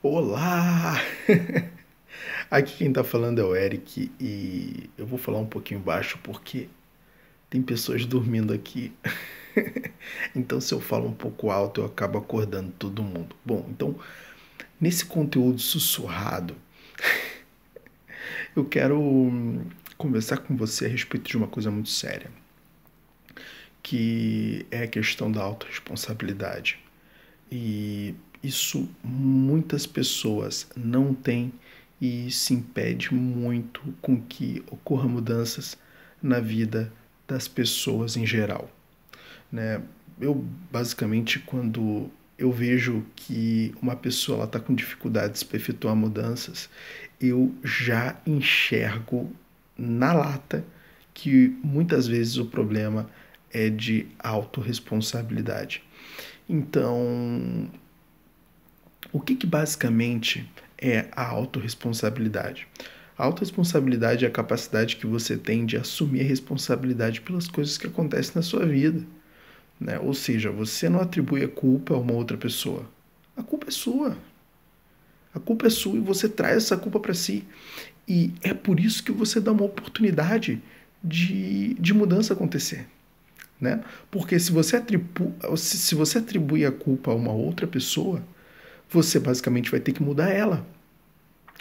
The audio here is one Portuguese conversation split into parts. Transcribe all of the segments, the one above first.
Olá! Aqui quem tá falando é o Eric e eu vou falar um pouquinho baixo porque tem pessoas dormindo aqui. então se eu falo um pouco alto eu acabo acordando todo mundo. Bom, então nesse conteúdo sussurrado eu quero conversar com você a respeito de uma coisa muito séria, que é a questão da autorresponsabilidade. E isso muitas pessoas não têm e se impede muito com que ocorram mudanças na vida das pessoas em geral. Né? Eu basicamente quando eu vejo que uma pessoa está com dificuldades para efetuar mudanças, eu já enxergo na lata que muitas vezes o problema é de autorresponsabilidade. Então, o que, que basicamente é a autorresponsabilidade? A autorresponsabilidade é a capacidade que você tem de assumir a responsabilidade pelas coisas que acontecem na sua vida. Né? Ou seja, você não atribui a culpa a uma outra pessoa. A culpa é sua. A culpa é sua e você traz essa culpa para si. E é por isso que você dá uma oportunidade de, de mudança acontecer. Né? Porque se você, atribu se você atribui a culpa a uma outra pessoa, você basicamente vai ter que mudar ela.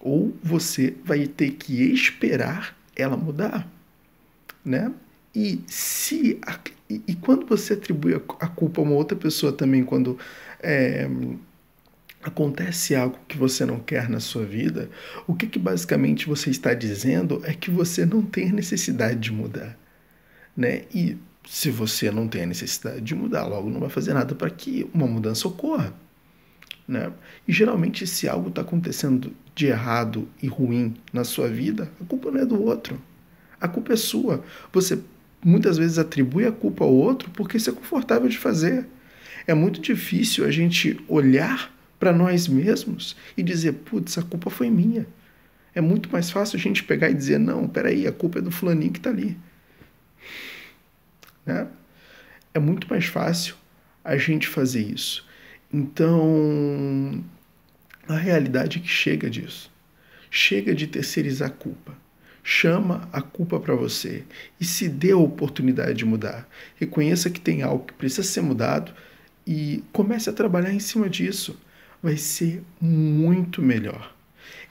Ou você vai ter que esperar ela mudar. Né? E se e, quando você atribui a, a, culpa a uma outra pessoa também, quando é, acontece algo que você não quer na sua vida, o que, que basicamente você está dizendo é que você não tem necessidade de mudar. Né? E se você não tem a necessidade de mudar, logo não vai fazer nada para que uma mudança ocorra. Né? E geralmente, se algo está acontecendo de errado e ruim na sua vida, a culpa não é do outro. A culpa é sua. Você muitas vezes atribui a culpa ao outro porque isso é confortável de fazer. É muito difícil a gente olhar para nós mesmos e dizer, putz, a culpa foi minha. É muito mais fácil a gente pegar e dizer, não, peraí, a culpa é do fulaninho que está ali. Né? É muito mais fácil a gente fazer isso. Então, a realidade é que chega disso. Chega de terceirizar a culpa. Chama a culpa para você e se dê a oportunidade de mudar. Reconheça que tem algo que precisa ser mudado e comece a trabalhar em cima disso vai ser muito melhor.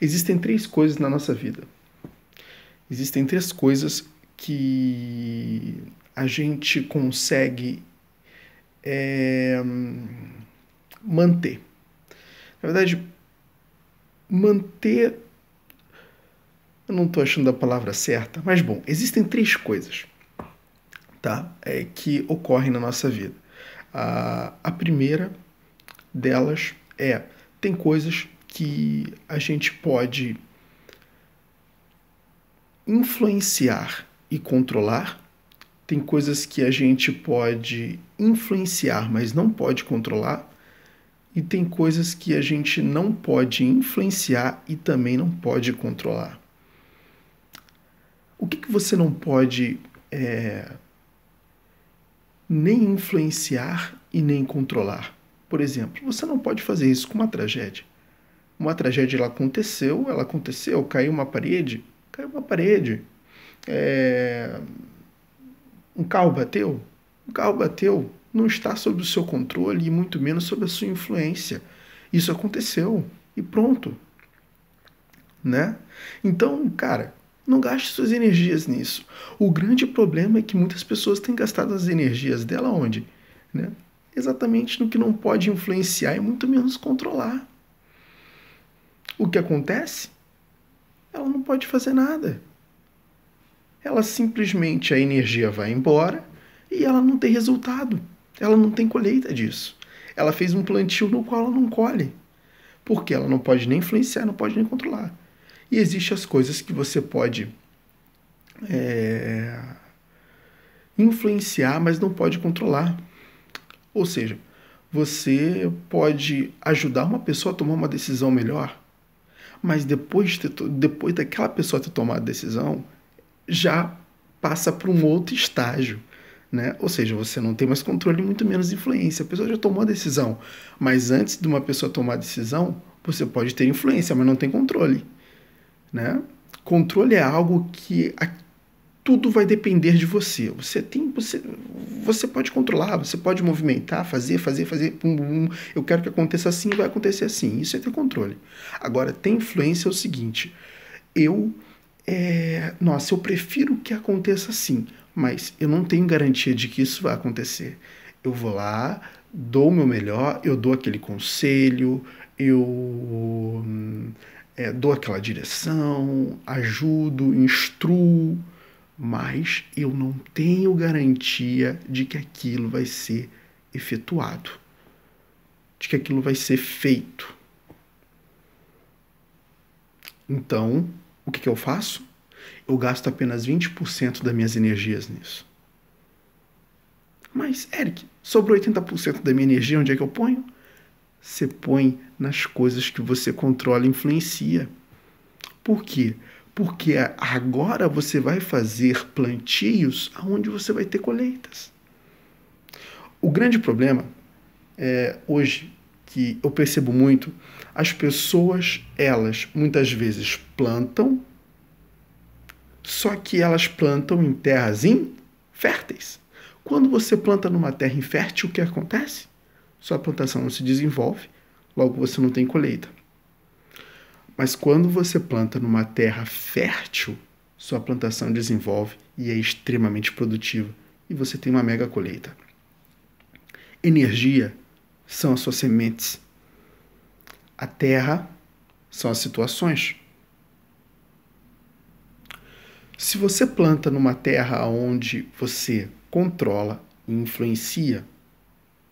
Existem três coisas na nossa vida. Existem três coisas que a gente consegue é, manter. Na verdade, manter. Eu não estou achando a palavra certa, mas bom, existem três coisas tá? É, que ocorrem na nossa vida. A, a primeira delas é tem coisas que a gente pode influenciar e controlar, tem coisas que a gente pode influenciar, mas não pode controlar, e tem coisas que a gente não pode influenciar e também não pode controlar. O que, que você não pode é, nem influenciar e nem controlar? Por exemplo, você não pode fazer isso com uma tragédia. Uma tragédia ela aconteceu, ela aconteceu, caiu uma parede, caiu uma parede. É... Um carro bateu, um carro bateu, não está sob o seu controle e muito menos sob a sua influência. Isso aconteceu e pronto. Né? Então, cara, não gaste suas energias nisso. O grande problema é que muitas pessoas têm gastado as energias dela onde? Né? exatamente no que não pode influenciar e muito menos controlar. O que acontece? Ela não pode fazer nada. Ela simplesmente a energia vai embora e ela não tem resultado. Ela não tem colheita disso. Ela fez um plantio no qual ela não colhe. Porque ela não pode nem influenciar, não pode nem controlar. E existem as coisas que você pode é, influenciar, mas não pode controlar. Ou seja, você pode ajudar uma pessoa a tomar uma decisão melhor, mas depois, de ter, depois daquela pessoa ter tomado a decisão, já passa para um outro estágio. Né? Ou seja, você não tem mais controle, muito menos influência. A pessoa já tomou a decisão, mas antes de uma pessoa tomar a decisão, Você pode ter influência, mas não tem controle. Né? Controle é algo que a, tudo vai depender de você. Você tem, você, você pode controlar, você pode movimentar, fazer, fazer, fazer. Pum, pum, eu quero que aconteça assim, vai acontecer assim. Isso é ter controle. Agora, ter influência é o seguinte: eu, é, nossa, eu prefiro que aconteça assim, mas eu não tenho garantia de que isso vai acontecer. Eu vou lá, dou o meu melhor, eu dou aquele conselho, eu é, dou aquela direção, ajudo, instruo, mas eu não tenho garantia de que aquilo vai ser efetuado, de que aquilo vai ser feito. Então, o que, que eu faço? Eu gasto apenas 20% das minhas energias nisso. Mas, Eric, sobrou 80% da minha energia, onde é que eu ponho? Você põe nas coisas que você controla e influencia. Por quê? Porque agora você vai fazer plantios onde você vai ter colheitas. O grande problema é hoje que eu percebo muito, as pessoas, elas muitas vezes plantam, só que elas plantam em terras inférteis. Quando você planta numa terra infértil, o que acontece? Sua plantação não se desenvolve, logo você não tem colheita. Mas quando você planta numa terra fértil, sua plantação desenvolve e é extremamente produtiva e você tem uma mega colheita. Energia são as suas sementes. A terra são as situações. Se você planta numa terra onde você controla e influencia,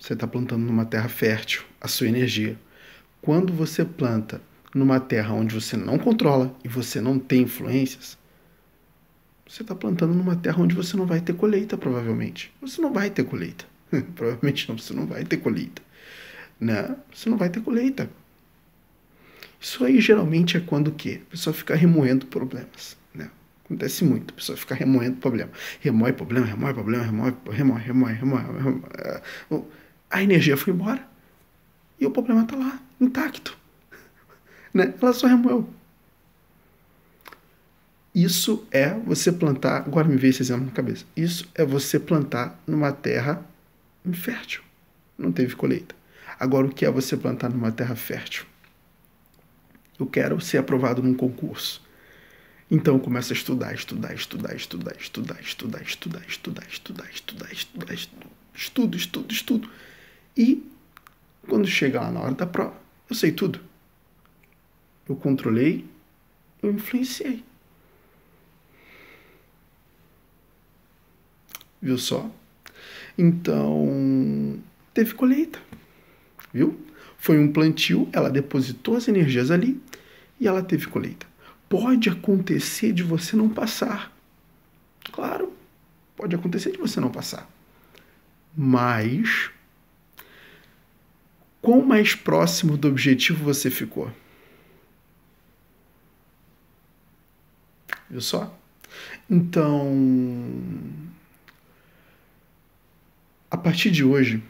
você está plantando numa terra fértil a sua energia. Quando você planta numa terra onde você não controla e você não tem influências, você está plantando numa terra onde você não vai ter colheita, provavelmente. Você não vai ter colheita. provavelmente não, você não vai ter colheita. Né? Você não vai ter colheita. Isso aí geralmente é quando o quê? A pessoa fica remoendo problemas. Né? Acontece muito, a pessoa fica remoendo problema. Remoe problema, remoe problema, remoe, remoe, remoe, remoe. remoe a energia foi embora. E o problema está lá, intacto. Né? Ela só remoeu. Isso é você plantar. Agora me veio esse exemplo na cabeça. Isso é você plantar numa terra infértil. Não teve colheita. Agora, o que é você plantar numa terra fértil? Eu quero ser aprovado num concurso. Então começa a estudar, estudar, estudar, estudar, estudar, estudar, estudar, estudar, estudar, estudar, estudar, estudo, estudo, estudo. E quando chega lá na hora da prova, eu sei tudo. Eu controlei, eu influenciei. Viu só? Então, teve colheita. Viu? Foi um plantio, ela depositou as energias ali e ela teve colheita. Pode acontecer de você não passar. Claro, pode acontecer de você não passar. Mas quão mais próximo do objetivo você ficou? Viu só? Então, a partir de hoje,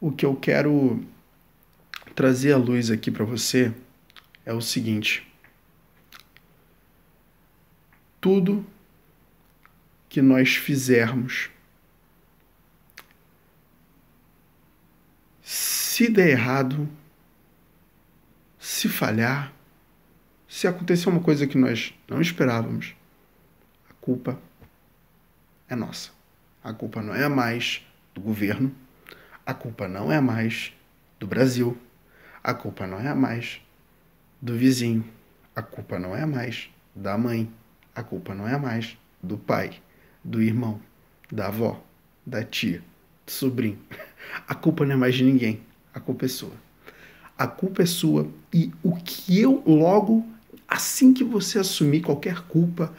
o que eu quero trazer à luz aqui para você é o seguinte: tudo que nós fizermos se der errado, se falhar, se acontecer uma coisa que nós não esperávamos, a culpa é nossa. A culpa não é mais do governo, a culpa não é mais do Brasil, a culpa não é mais do vizinho, a culpa não é mais da mãe, a culpa não é mais do pai, do irmão, da avó, da tia, do sobrinho. A culpa não é mais de ninguém a culpa é sua. A culpa é sua e o que eu logo assim que você assumir qualquer culpa,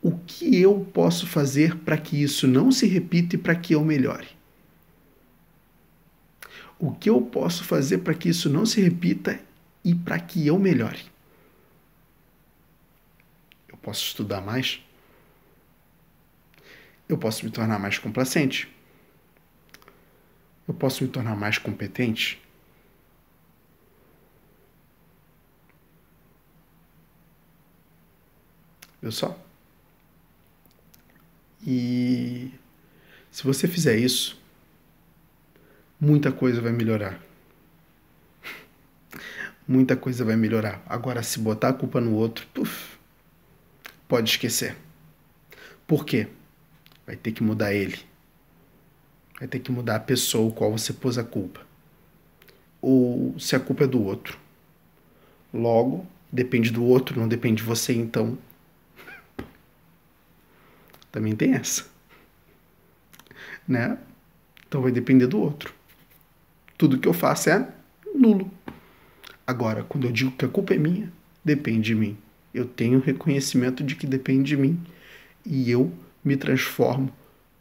o que eu posso fazer para que isso não se repita e para que eu melhore? O que eu posso fazer para que isso não se repita e para que eu melhore. Eu posso estudar mais. Eu posso me tornar mais complacente. Eu posso me tornar mais competente. Viu só? E se você fizer isso, muita coisa vai melhorar. Muita coisa vai melhorar. Agora, se botar a culpa no outro, puf, pode esquecer. Por quê? Vai ter que mudar ele. Vai ter que mudar a pessoa qual você pôs a culpa. Ou se a culpa é do outro. Logo, depende do outro, não depende de você, então. Também tem essa. Né? Então vai depender do outro. Tudo que eu faço é nulo. Agora, quando eu digo que a culpa é minha, depende de mim. Eu tenho reconhecimento de que depende de mim e eu me transformo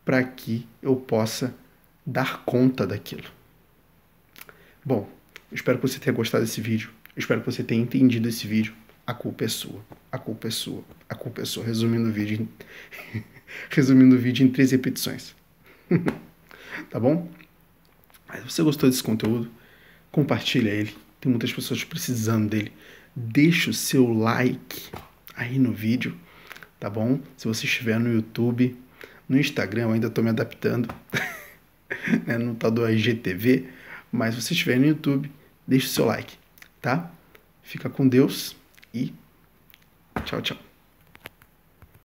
para que eu possa dar conta daquilo. Bom, espero que você tenha gostado desse vídeo. espero que você tenha entendido esse vídeo. A culpa é sua. A culpa é sua. A culpa é sua. Resumindo o vídeo em... resumindo o vídeo em três repetições. tá bom? Se você gostou desse conteúdo, compartilha ele tem muitas pessoas precisando dele. Deixa o seu like aí no vídeo, tá bom? Se você estiver no YouTube, no Instagram, eu ainda estou me adaptando, né, no tal do IGTV, mas se você estiver no YouTube, deixa o seu like, tá? Fica com Deus e tchau, tchau.